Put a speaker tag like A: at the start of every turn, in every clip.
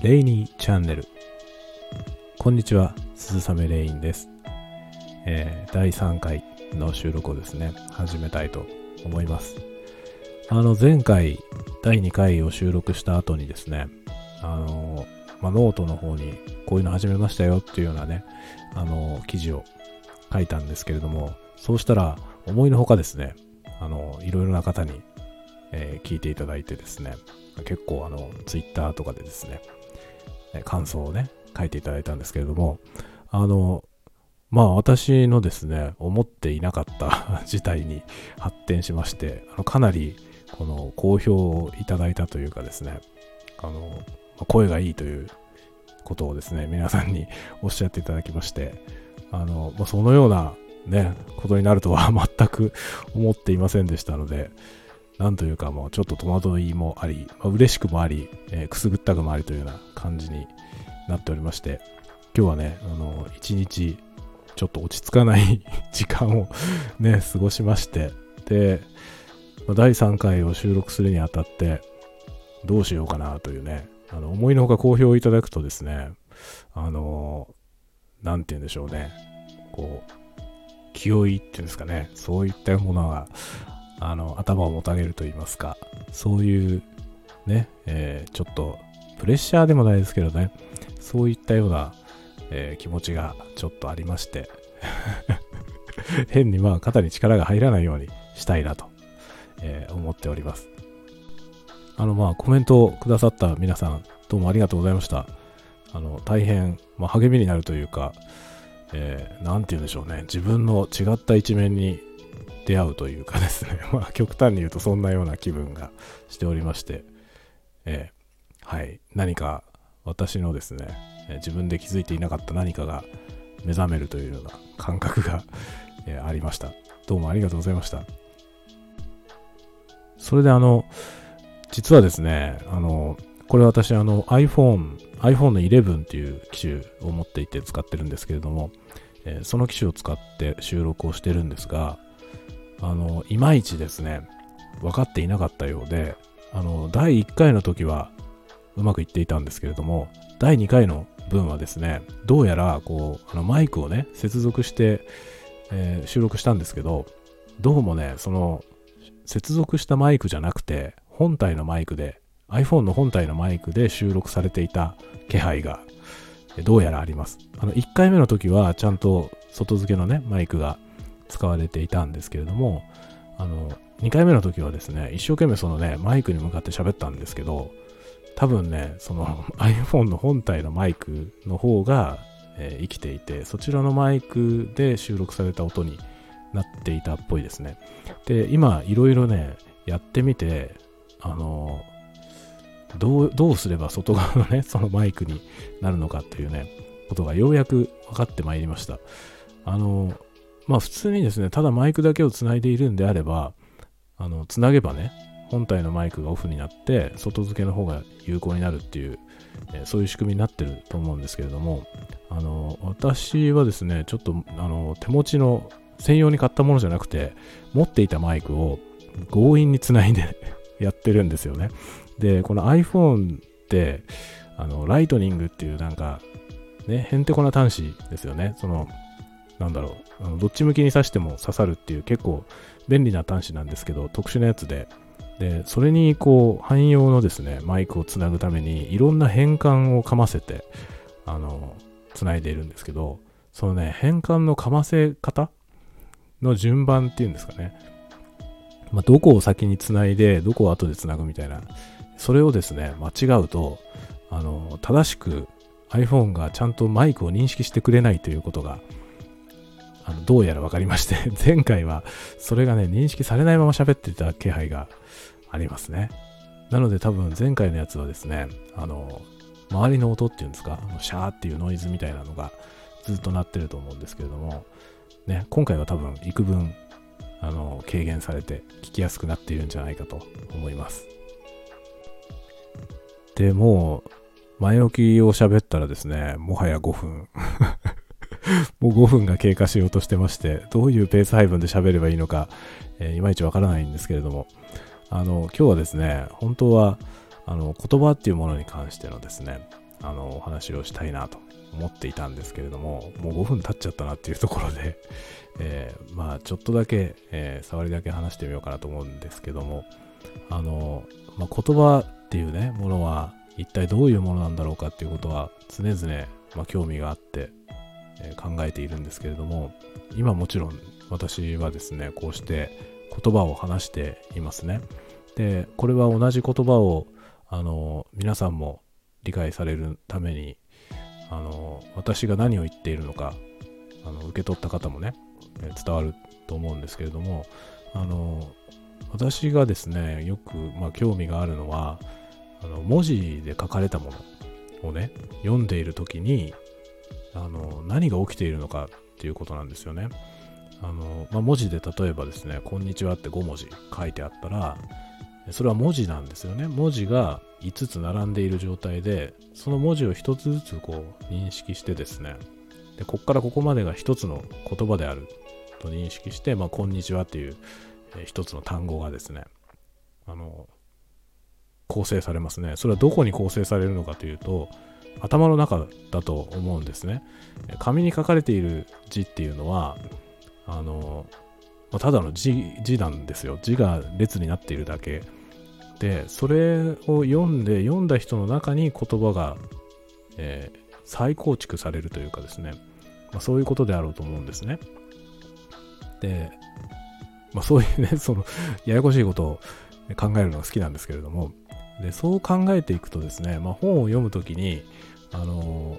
A: レイニーチャンネル。こんにちは、鈴雨レインです。えー、第3回の収録をですね、始めたいと思います。あの、前回、第2回を収録した後にですね、あの、まあ、ノートの方にこういうの始めましたよっていうようなね、あの、記事を書いたんですけれども、そうしたら、思いのほかですね、あの、いろいろな方に、えー、聞いていただいてですね、結構あの、ツイッターとかでですね、感想をね、書いていただいたんですけれども、あの、まあ私のですね、思っていなかった 事態に発展しまして、あのかなりこの好評をいただいたというかですね、あの、声がいいということをですね、皆さんに おっしゃっていただきまして、あの、まあ、そのようなね、ことになるとは 全く思っていませんでしたので、なんというかもうちょっと戸惑いもあり、まあ、嬉しくもあり、えー、くすぐったくもありというような感じになっておりまして、今日はね、あの、一日ちょっと落ち着かない 時間をね、過ごしまして、で、第3回を収録するにあたって、どうしようかなというね、あの、思いのほか好評いただくとですね、あの、なんて言うんでしょうね、こう、気負いっていうんですかね、そういったものが、あの、頭をもたげると言いますか、そういうね、えー、ちょっと、プレッシャーでもないですけどね、そういったような、えー、気持ちがちょっとありまして 変にまあ肩に力が入らないようにしたいなと、えー、思っております。あのまあコメントをくださった皆さん、どうもありがとうございました。あの、大変、まあ、励みになるというか、えー、て言うんでしょうね。自分の違った一面に出会うというかですね。まあ、極端に言うとそんなような気分がしておりまして、えー、はい。何か私のですね、え、自分で気づいていなかった何かが目覚めるというような感覚が、えー、ありました。どうもありがとうございました。それであの、実はですね、あの、これ私あの iPhone、iPhone の11っていう機種を持っていて使ってるんですけれども、えー、その機種を使って収録をしてるんですが、あの、いまいちですね、分かっていなかったようで、あの、第1回の時はうまくいっていたんですけれども、第2回の分はですね、どうやら、こう、あのマイクをね、接続して、えー、収録したんですけど、どうもね、その、接続したマイクじゃなくて、本体のマイクで iPhone の本体のマイクで収録されていた気配がどうやらあります。あの、1回目の時はちゃんと外付けのね、マイクが使われていたんですけれども、あの、2回目の時はですね、一生懸命そのね、マイクに向かって喋ったんですけど、多分ね、その iPhone の本体のマイクの方が、えー、生きていて、そちらのマイクで収録された音になっていたっぽいですね。で、今、いろいろね、やってみて、あのどう、どうすれば外側のね、そのマイクになるのかっていうね、ことがようやく分かってまいりました。あの、まあ普通にですね、ただマイクだけをつないでいるんであれば、あの、つなげばね、本体のマイクがオフになって、外付けの方が有効になるっていう、え、そういう仕組みになってると思うんですけれども、あの、私はですね、ちょっと、あの、手持ちの専用に買ったものじゃなくて、持っていたマイクを強引につないで やってるんですよね。で、この iPhone って、あの、ライトニングっていうなんか、ね、へんてこな端子ですよね。その、なんだろう、あのどっち向きに挿しても刺さるっていう結構便利な端子なんですけど、特殊なやつで、で、それにこう、汎用のですね、マイクをつなぐために、いろんな変換をかませて、あの、つないでいるんですけど、そのね、変換のかませ方？の順番っていうんですかね。まあ、どこを先につないで、どこを後でつなぐみたいな。それをですね、間違うと、あの、正しく iPhone がちゃんとマイクを認識してくれないということが、あのどうやら分かりまして、前回はそれがね、認識されないまま喋ってた気配がありますね。なので多分前回のやつはですね、あの、周りの音っていうんですか、シャーっていうノイズみたいなのがずっと鳴ってると思うんですけれども、ね、今回は多分幾分、あの、軽減されて聞きやすくなっているんじゃないかと思います。で、もう、前置きを喋ったらですね、もはや5分。もう5分が経過しようとしてまして、どういうペース配分で喋ればいいのか、えー、いまいちわからないんですけれども、あの、今日はですね、本当は、あの、言葉っていうものに関してのですね、あの、お話をしたいなと思っていたんですけれども、もう5分経っちゃったなっていうところで、えー、まあ、ちょっとだけ、えー、触りだけ話してみようかなと思うんですけども、あの、まあ、言葉っていうね、ものは、一体どういうものなんだろうかっていうことは、常々、まあ、興味があって、考えているんですけれども、今もちろん私はですね、こうして言葉を話していますね。で、これは同じ言葉を、あの、皆さんも理解されるために、あの、私が何を言っているのか、あの、受け取った方もね、伝わると思うんですけれども、あの、私がですね、よく、まあ、興味があるのは、あの、文字で書かれたものをね、読んでいるときに、あの、何が起きているのかっていうことなんですよね。あの、まあ、文字で例えばですね、こんにちはって5文字書いてあったら、それは文字なんですよね。文字が5つ並んでいる状態で、その文字を1つずつこう認識してですね、で、こっからここまでが1つの言葉であると認識して、まあ、こんにちはっていう、1つの単語がですね、あの、構成されますね。それはどこに構成されるのかというと、頭の中だと思うんですね。紙に書かれている字っていうのは、あの、まあ、ただの字字なんですよ。字が列になっているだけ。で、それを読んで、読んだ人の中に言葉が、えー、再構築されるというかですね、まあ、そういうことであろうと思うんですね。で、まあ、そういうね、その、ややこしいことを考えるのが好きなんですけれども、で、そう考えていくとですね、まあ、本を読むときに、あの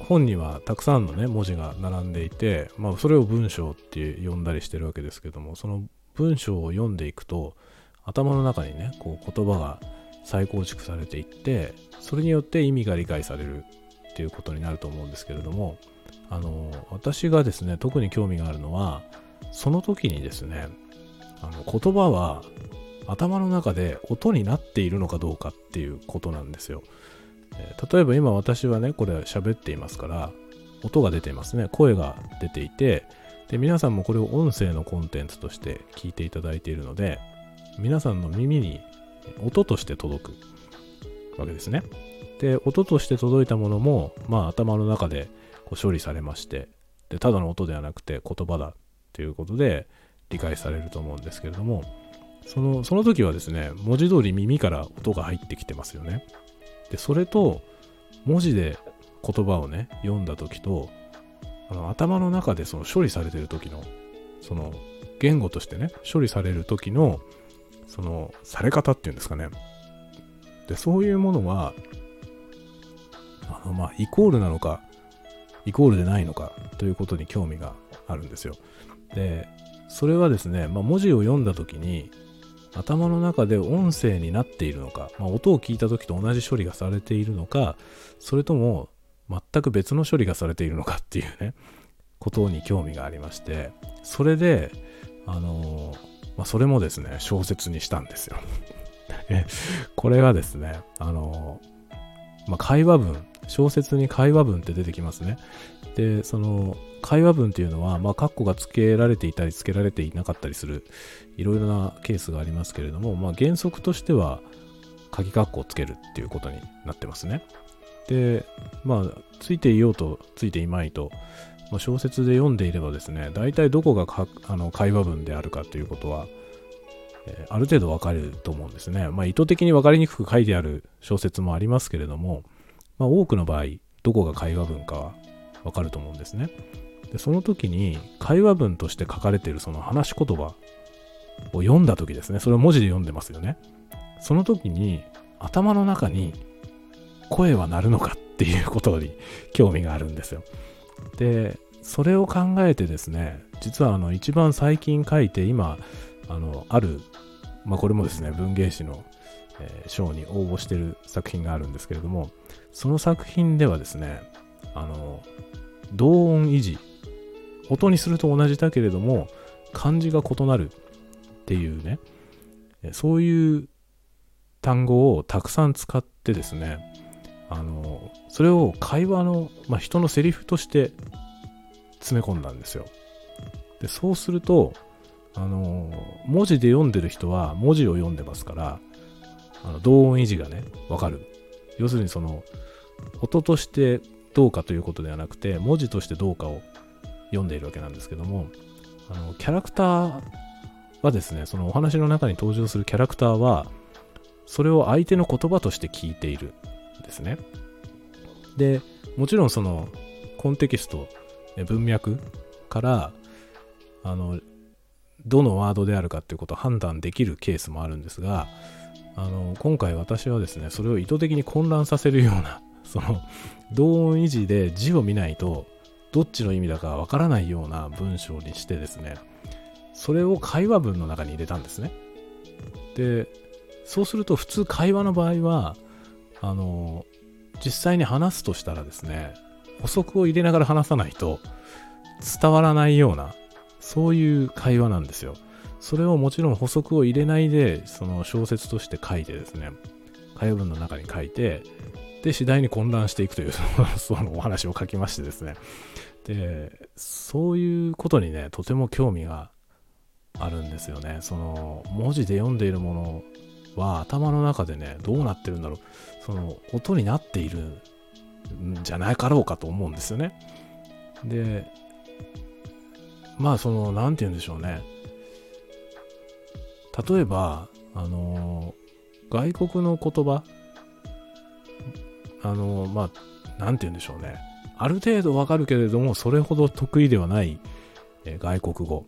A: 本にはたくさんのね、文字が並んでいて、まあ、それを文章って呼んだりしてるわけですけども、その文章を読んでいくと、頭の中にね、こう言葉が再構築されていって、それによって意味が理解されるっていうことになると思うんですけれども、あの、私がですね、特に興味があるのは、その時にですね、あの言葉は頭の中で音になっているのかどうかっていうことなんですよ。えー、例えば今私はね、これ喋っていますから、音が出ていますね。声が出ていて、で、皆さんもこれを音声のコンテンツとして聞いていただいているので、皆さんの耳に音として届くわけですね。で、音として届いたものも、まあ頭の中でこう処理されまして、で、ただの音ではなくて言葉だということで理解されると思うんですけれども、その、その時はですね、文字通り耳から音が入ってきてますよね。で、それと、文字で言葉をね、読んだ時と、あの頭の中でその処理されてる時の、その言語としてね、処理される時の、その、され方っていうんですかね。で、そういうものは、あの、まあ、イコールなのか、イコールでないのかということに興味があるんですよ。で、それはですね、まあ、文字を読んだ時に、頭の中で音声になっているのか、まあ、音を聞いた時と同じ処理がされているのか、それとも全く別の処理がされているのかっていうね、ことに興味がありまして、それで、あの、まあ、それもですね、小説にしたんですよ。これがですね、あの、まあ、会話文、小説に会話文って出てきますね。で、その、会話文っていうのは、まあ、括弧が付けられていたり付けられていなかったりする、いろいろなケースがありますけれども、まあ、原則としては、鍵括弧をつけるっていうことになってますね。で、まあ、ついていようと、ついていまいと、まあ、小説で読んでいればですね、大体どこがあの会話文であるかということは、えー、ある程度わかると思うんですね。まあ、意図的にわかりにくく書いてある小説もありますけれども、まあ、多くの場合、どこが会話文かはわかると思うんですね。で、その時に会話文として書かれているその話し言葉を読んだ時ですね。それを文字で読んでますよね。その時に頭の中に声は鳴るのかっていうことに興味があるんですよ。で、それを考えてですね、実はあの一番最近書いて今、あの、ある、まあこれもですね、文芸誌の、えー、賞に応募してる作品があるんですけれども、その作品ではですね、あの、同音維持音にすると同じだけれども、漢字が異なるっていうね、そういう単語をたくさん使ってですね、あの、それを会話の、まあ、人のセリフとして詰め込んだんですよ。で、そうすると、あの、文字で読んでる人は文字を読んでますから、あの同音維持がね、わかる。要するにその、音としてどうかということではなくて文字としてどうかを読んでいるわけなんですけどもあのキャラクターはですねそのお話の中に登場するキャラクターはそれを相手の言葉として聞いているんですね。でもちろんそのコンテキスト文脈からあのどのワードであるかっていうことを判断できるケースもあるんですがあの今回私はですねそれを意図的に混乱させるようなその同音異字で字を見ないとどっちの意味だかわからないような文章にしてですねそれを会話文の中に入れたんですね。でそうすると普通会話の場合はあの実際に話すとしたらですね補足を入れながら話さないと伝わらないようなそういう会話なんですよ。それをもちろん補足を入れないでその小説として書いてですね会話文の中に書いてで、次第に混乱していくという、そのお話を書きましてですね。で、そういうことにね、とても興味があるんですよね。その、文字で読んでいるものは頭の中でね、どうなってるんだろう。その、音になっているんじゃないかろうかと思うんですよね。で、まあ、その、なんて言うんでしょうね。例えば、あの、外国の言葉あの、まあ、なんて言うんでしょうね。ある程度わかるけれども、それほど得意ではない、え、外国語。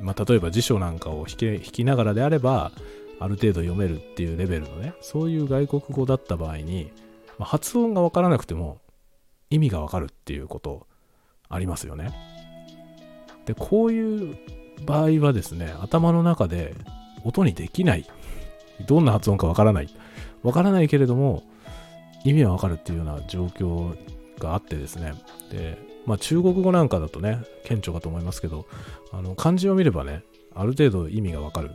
A: まあ、例えば辞書なんかを引き引きながらであれば、ある程度読めるっていうレベルのね、そういう外国語だった場合に、まあ、発音がわからなくても意味がわかるっていうことありますよね。で、こういう場合はですね、頭の中で音にできない。どんな発音かわからない。わからないけれども、意味はわかるっていうような状況があってですね。で、まあ中国語なんかだとね、顕著かと思いますけど、あの漢字を見ればね、ある程度意味がわかる。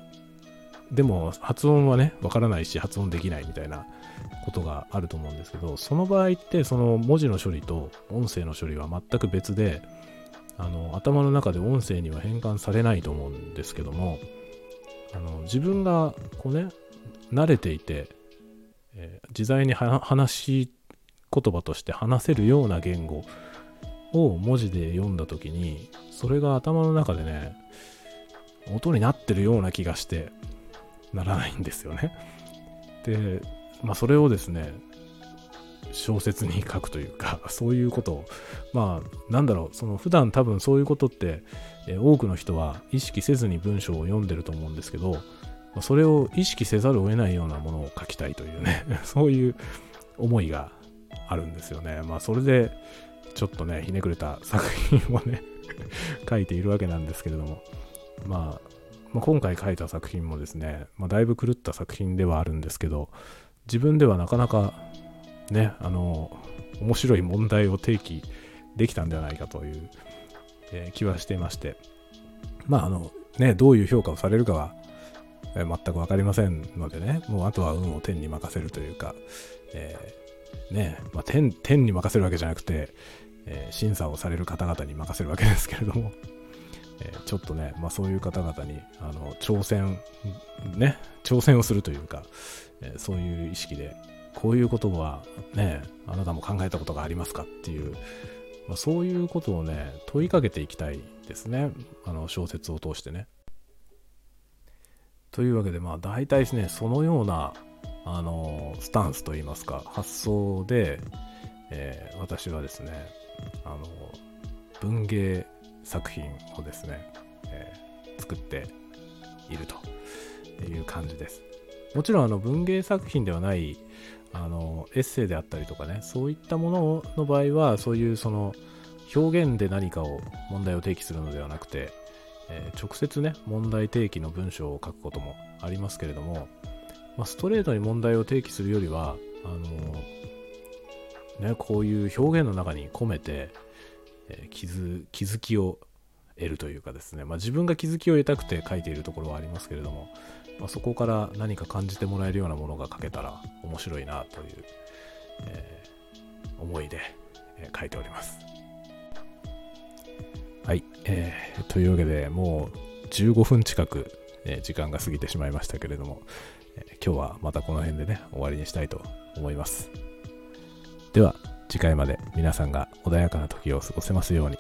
A: でも発音はね、わからないし発音できないみたいなことがあると思うんですけど、その場合ってその文字の処理と音声の処理は全く別で、あの頭の中で音声には変換されないと思うんですけども、あの自分がこうね、慣れていて、えー、自在に話し言葉として話せるような言語を文字で読んだ時にそれが頭の中でね音になってるような気がしてならないんですよね。で、まあそれをですね小説に書くというかそういうことをまあなんだろうその普段多分そういうことって、え、多くの人は意識せずに文章を読んでると思うんですけどそれを意識せざるを得ないようなものを書きたいというね、そういう思いがあるんですよね。まあそれでちょっとね、ひねくれた作品をね 書いているわけなんですけれども、まあ、まあ、今回書いた作品もですね、まあ、だいぶ狂った作品ではあるんですけど、自分ではなかなかね、あの、面白い問題を提起できたんではないかという、えー、気はしていまして、まああの、ね、どういう評価をされるかはえー、全く分かりませんのでね、もうあとは運を天に任せるというか、えー、ね、まあ、天、天に任せるわけじゃなくて、えー、審査をされる方々に任せるわけですけれども、えちょっとね、まあ、そういう方々に、あの、挑戦、ね、挑戦をするというか、えそういう意識で、こういうことはね、あなたも考えたことがありますかっていう、まあ、そういうことをね、問いかけていきたいですね。あの、小説を通してね。というわけで、まあ大体ですね、そのような、あの、スタンスといいますか、発想で、えー、私はですね、あの、文芸作品をですね、え、作っているという感じです。もちろんあの文芸作品ではないあのエッセイであったりとかね、そういったものの場合は、そういうその表現で何かを問題を提起するのではなくて、えー、直接ね、問題提起の文章を書くこともありますけれども、まあ、ストレートに問題を提起するよりは、あのー、ね、こういう表現の中に込めて、えー、気づ気づきを得るというかですね、まあ、自分が気づきを得たくて書いているところはありますけれども、まあ、そこから何か感じてもらえるようなものが書けたら面白いなという、えー、思いで、え、書いております。はい、えー、というわけでもう15分近く、えー、時間が過ぎてしまいましたけれども、えー、今日はまたこの辺でね終わりにしたいと思いますでは、次回まで皆さんが穏やかな時を過ごせますように。